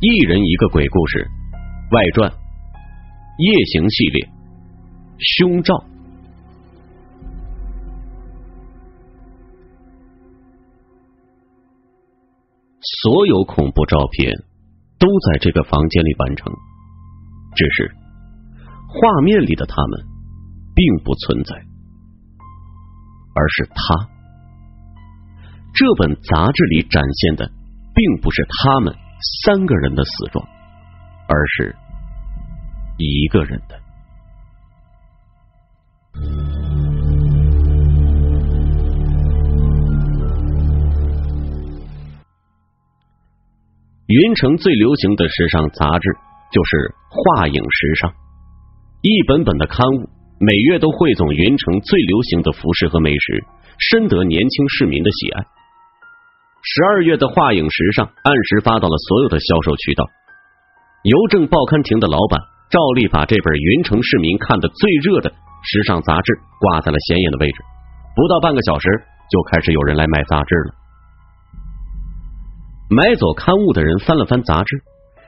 一人一个鬼故事外传夜行系列胸罩。所有恐怖照片都在这个房间里完成，只是画面里的他们并不存在，而是他。这本杂志里展现的并不是他们三个人的死状，而是一个人的。云城最流行的时尚杂志就是《画影时尚》，一本本的刊物每月都汇总云城最流行的服饰和美食，深得年轻市民的喜爱。十二月的画影时尚按时发到了所有的销售渠道。邮政报刊亭的老板照例把这本云城市民看的最热的时尚杂志挂在了显眼的位置。不到半个小时，就开始有人来买杂志了。买走刊物的人翻了翻杂志，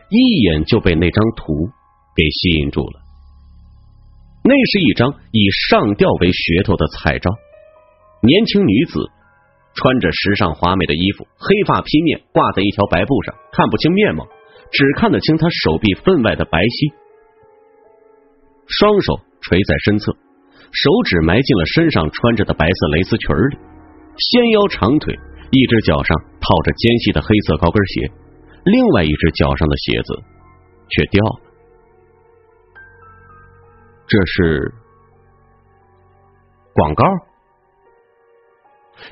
一眼就被那张图给吸引住了。那是一张以上吊为噱头的彩照，年轻女子。穿着时尚华美的衣服，黑发披面挂在一条白布上，看不清面貌，只看得清他手臂分外的白皙。双手垂在身侧，手指埋进了身上穿着的白色蕾丝裙里，纤腰长腿，一只脚上套着尖细的黑色高跟鞋，另外一只脚上的鞋子却掉了。这是广告。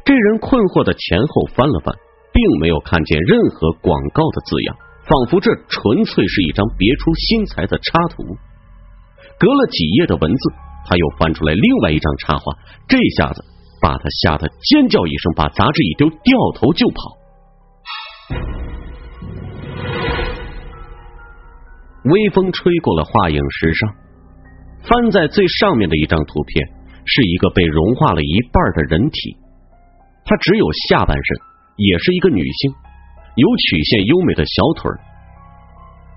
这人困惑的前后翻了翻，并没有看见任何广告的字样，仿佛这纯粹是一张别出心裁的插图。隔了几页的文字，他又翻出来另外一张插画，这下子把他吓得尖叫一声，把杂志一丢，掉头就跑。微风吹过了画影石上，翻在最上面的一张图片，是一个被融化了一半的人体。她只有下半身，也是一个女性，有曲线优美的小腿。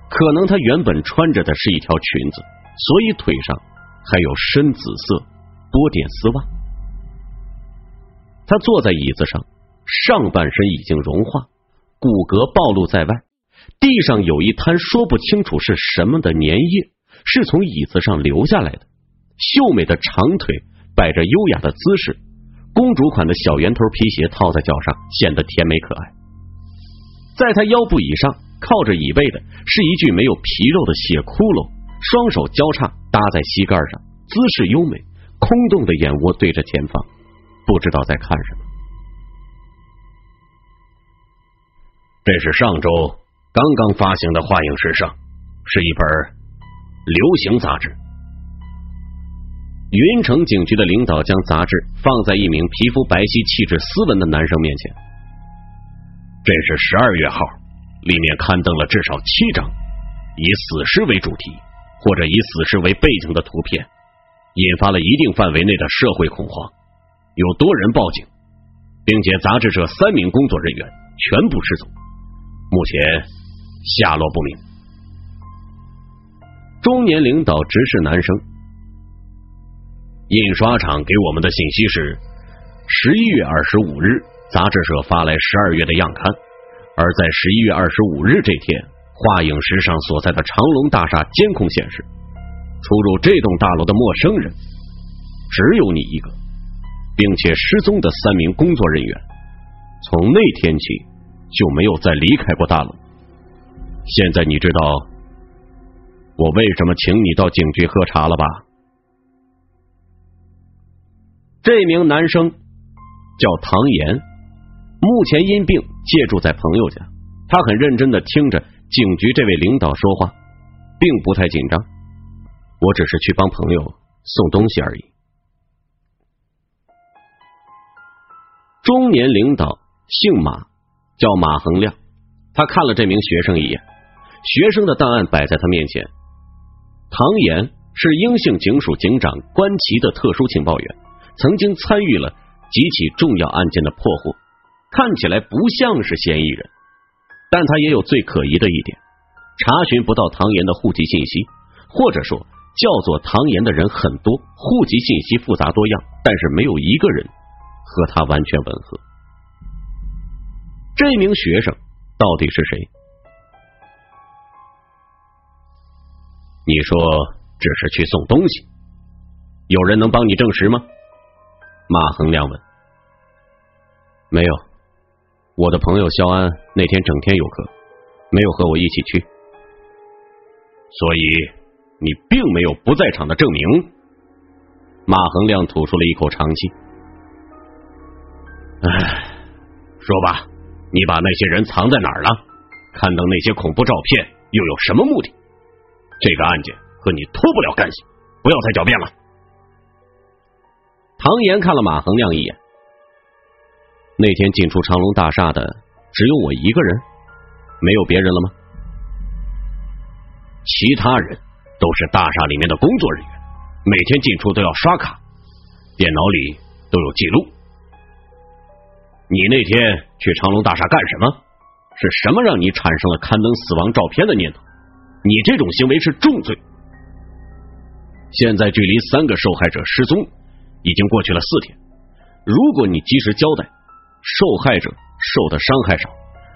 可能她原本穿着的是一条裙子，所以腿上还有深紫色波点丝袜。她坐在椅子上，上半身已经融化，骨骼暴露在外。地上有一滩说不清楚是什么的粘液，是从椅子上流下来的。秀美的长腿摆着优雅的姿势。公主款的小圆头皮鞋套在脚上，显得甜美可爱。在她腰部以上靠着椅背的是一具没有皮肉的血骷髅，双手交叉搭在膝盖上，姿势优美，空洞的眼窝对着前方，不知道在看什么。这是上周刚刚发行的《画影时尚》，是一本流行杂志。云城警局的领导将杂志放在一名皮肤白皙、气质斯文的男生面前。这是十二月号，里面刊登了至少七张以死尸为主题或者以死尸为背景的图片，引发了一定范围内的社会恐慌，有多人报警，并且杂志社三名工作人员全部失踪，目前下落不明。中年领导直视男生。印刷厂给我们的信息是，十一月二十五日，杂志社发来十二月的样刊。而在十一月二十五日这天，画影时尚所在的长隆大厦监控显示，出入这栋大楼的陌生人只有你一个，并且失踪的三名工作人员从那天起就没有再离开过大楼。现在你知道我为什么请你到警局喝茶了吧？这名男生叫唐岩，目前因病借住在朋友家。他很认真的听着警局这位领导说话，并不太紧张。我只是去帮朋友送东西而已。中年领导姓马，叫马恒亮。他看了这名学生一眼，学生的档案摆在他面前。唐岩是英姓警署警长关奇的特殊情报员。曾经参与了几起重要案件的破获，看起来不像是嫌疑人，但他也有最可疑的一点，查询不到唐岩的户籍信息，或者说叫做唐岩的人很多，户籍信息复杂多样，但是没有一个人和他完全吻合。这名学生到底是谁？你说只是去送东西，有人能帮你证实吗？马恒亮问。没有，我的朋友肖安那天整天有课，没有和我一起去，所以你并没有不在场的证明。马恒亮吐出了一口长气。唉，说吧。你把那些人藏在哪儿了？刊登那些恐怖照片又有什么目的？这个案件和你脱不了干系，不要再狡辩了。唐岩看了马恒亮一眼。那天进出长隆大厦的只有我一个人，没有别人了吗？其他人都是大厦里面的工作人员，每天进出都要刷卡，电脑里都有记录。你那天去长隆大厦干什么？是什么让你产生了刊登死亡照片的念头？你这种行为是重罪。现在距离三个受害者失踪已经过去了四天，如果你及时交代，受害者受的伤害少，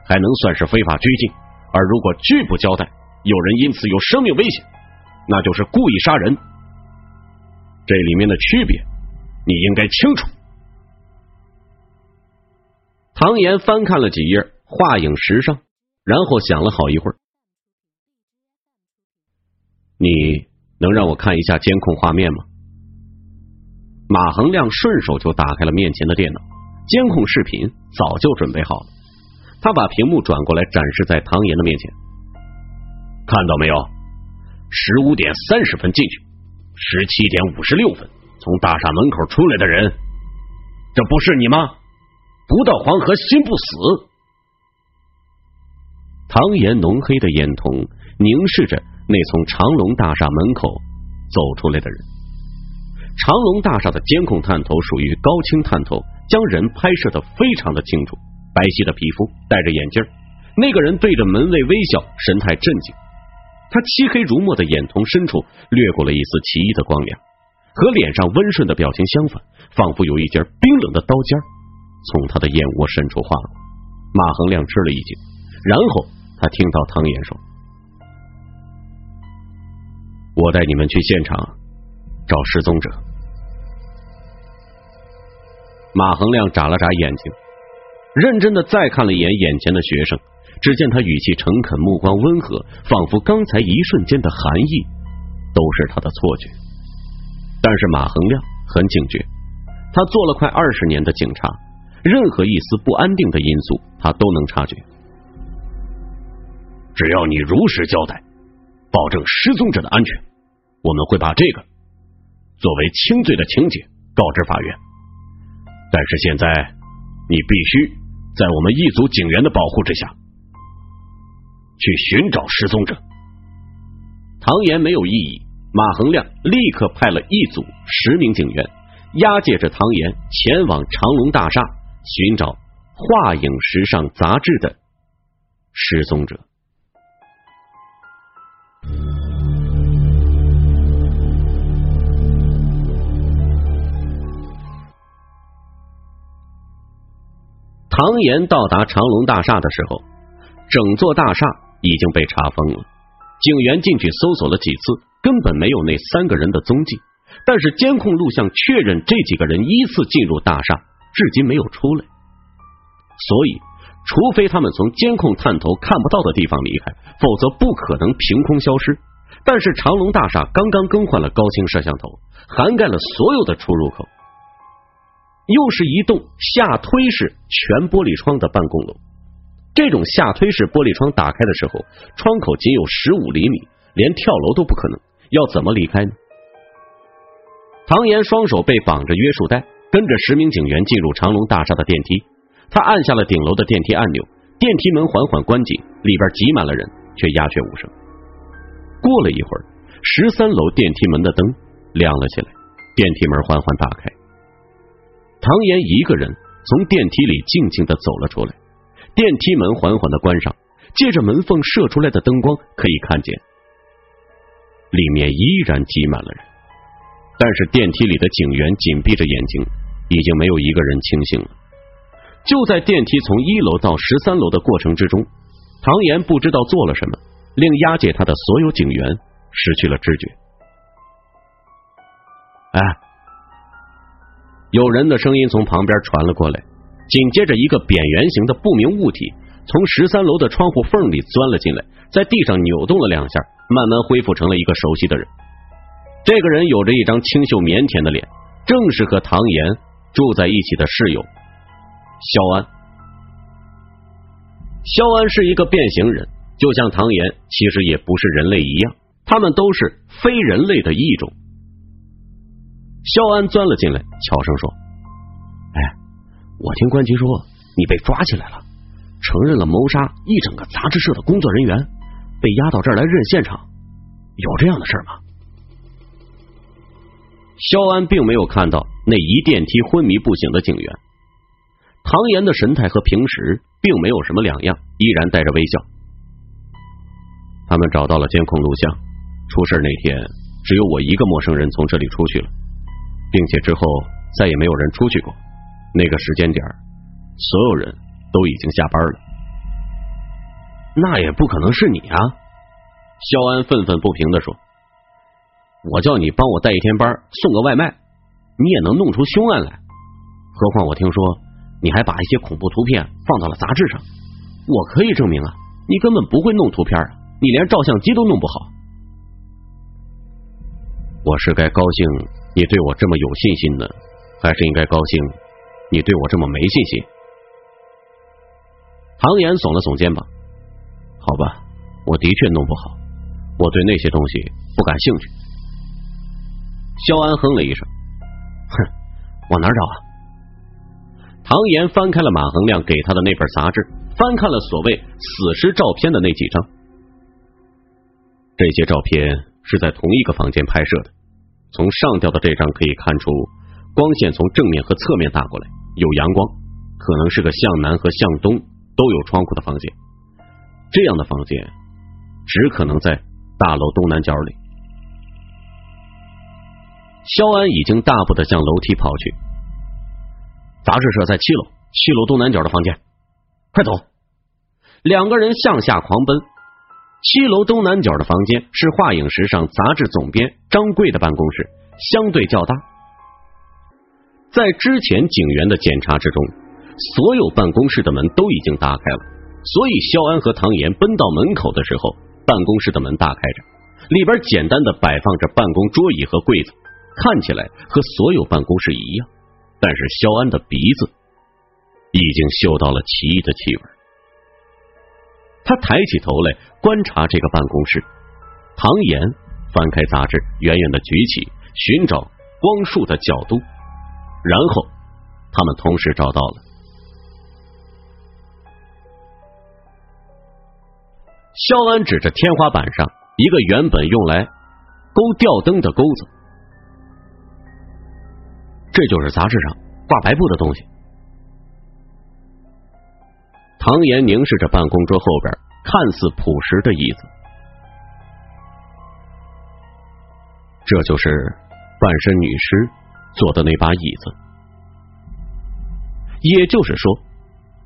还能算是非法拘禁；而如果拒不交代，有人因此有生命危险，那就是故意杀人。这里面的区别，你应该清楚。唐岩翻看了几页画影石上，然后想了好一会儿。你能让我看一下监控画面吗？马恒亮顺手就打开了面前的电脑，监控视频早就准备好了。他把屏幕转过来，展示在唐岩的面前。看到没有？十五点三十分进去，十七点五十六分从大厦门口出来的人，这不是你吗？不到黄河心不死。唐岩浓黑的眼瞳凝视着那从长隆大厦门口走出来的人。长隆大厦的监控探头属于高清探头，将人拍摄的非常的清楚。白皙的皮肤，戴着眼镜，那个人对着门卫微笑，神态镇静。他漆黑如墨的眼瞳深处掠过了一丝奇异的光亮，和脸上温顺的表情相反，仿佛有一截冰冷的刀尖。从他的眼窝深处划过，马恒亮吃了一惊，然后他听到唐岩说：“我带你们去现场找失踪者。”马恒亮眨了眨眼睛，认真的再看了一眼眼前的学生，只见他语气诚恳，目光温和，仿佛刚才一瞬间的寒意都是他的错觉。但是马恒亮很警觉，他做了快二十年的警察。任何一丝不安定的因素，他都能察觉。只要你如实交代，保证失踪者的安全，我们会把这个作为轻罪的情节告知法院。但是现在，你必须在我们一组警员的保护之下，去寻找失踪者。唐岩没有异议，马恒亮立刻派了一组十名警员押解着唐岩前往长隆大厦。寻找《画影时尚》杂志的失踪者。唐岩到达长隆大厦的时候，整座大厦已经被查封了。警员进去搜索了几次，根本没有那三个人的踪迹。但是监控录像确认，这几个人依次进入大厦。至今没有出来，所以除非他们从监控探头看不到的地方离开，否则不可能凭空消失。但是长隆大厦刚刚更换了高清摄像头，涵盖了所有的出入口，又是一栋下推式全玻璃窗的办公楼。这种下推式玻璃窗打开的时候，窗口仅有十五厘米，连跳楼都不可能。要怎么离开呢？唐岩双手被绑着约束带。跟着十名警员进入长隆大厦的电梯，他按下了顶楼的电梯按钮，电梯门缓缓关紧，里边挤满了人，却鸦雀无声。过了一会儿，十三楼电梯门的灯亮了起来，电梯门缓缓打开，唐岩一个人从电梯里静静的走了出来，电梯门缓缓的关上，借着门缝射出来的灯光，可以看见里面依然挤满了人。但是电梯里的警员紧闭着眼睛，已经没有一个人清醒了。就在电梯从一楼到十三楼的过程之中，唐岩不知道做了什么，令押解他的所有警员失去了知觉。哎，有人的声音从旁边传了过来，紧接着一个扁圆形的不明物体从十三楼的窗户缝里钻了进来，在地上扭动了两下，慢慢恢复成了一个熟悉的人。这个人有着一张清秀腼腆的脸，正是和唐岩住在一起的室友。肖安，肖安是一个变形人，就像唐岩，其实也不是人类一样，他们都是非人类的异种。肖安钻了进来，悄声说：“哎，我听关奇说你被抓起来了，承认了谋杀一整个杂志社的工作人员，被押到这儿来认现场，有这样的事吗？”肖安并没有看到那一电梯昏迷不醒的警员。唐岩的神态和平时并没有什么两样，依然带着微笑。他们找到了监控录像，出事那天只有我一个陌生人从这里出去了，并且之后再也没有人出去过。那个时间点，所有人都已经下班了。那也不可能是你啊！肖安愤愤不平的说：“我叫你帮我带一天班，送个外卖，你也能弄出凶案来？何况我听说……”你还把一些恐怖图片放到了杂志上，我可以证明啊，你根本不会弄图片啊，你连照相机都弄不好。我是该高兴你对我这么有信心呢，还是应该高兴你对我这么没信心？唐岩耸了耸肩膀，好吧，我的确弄不好，我对那些东西不感兴趣。肖安哼了一声，哼，往哪找啊？唐岩翻开了马恒亮给他的那本杂志，翻看了所谓死尸照片的那几张。这些照片是在同一个房间拍摄的。从上吊的这张可以看出，光线从正面和侧面打过来，有阳光，可能是个向南和向东都有窗户的房间。这样的房间只可能在大楼东南角里。肖安已经大步的向楼梯跑去。杂志社在七楼，七楼东南角的房间，快走！两个人向下狂奔。七楼东南角的房间是画影时尚杂志总编张贵的办公室，相对较大。在之前警员的检查之中，所有办公室的门都已经打开了，所以肖安和唐岩奔到门口的时候，办公室的门大开着，里边简单的摆放着办公桌椅和柜子，看起来和所有办公室一样。但是肖安的鼻子已经嗅到了奇异的气味，他抬起头来观察这个办公室。唐岩翻开杂志，远远的举起，寻找光束的角度，然后他们同时找到了。肖安指着天花板上一个原本用来勾吊灯的钩子。这就是杂志上挂白布的东西。唐岩凝视着办公桌后边看似朴实的椅子，这就是半身女尸坐的那把椅子。也就是说，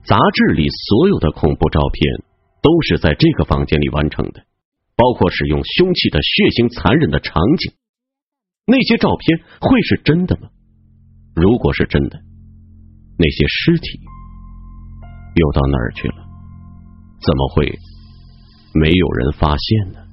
杂志里所有的恐怖照片都是在这个房间里完成的，包括使用凶器的血腥残忍的场景。那些照片会是真的吗？如果是真的，那些尸体又到哪儿去了？怎么会没有人发现呢？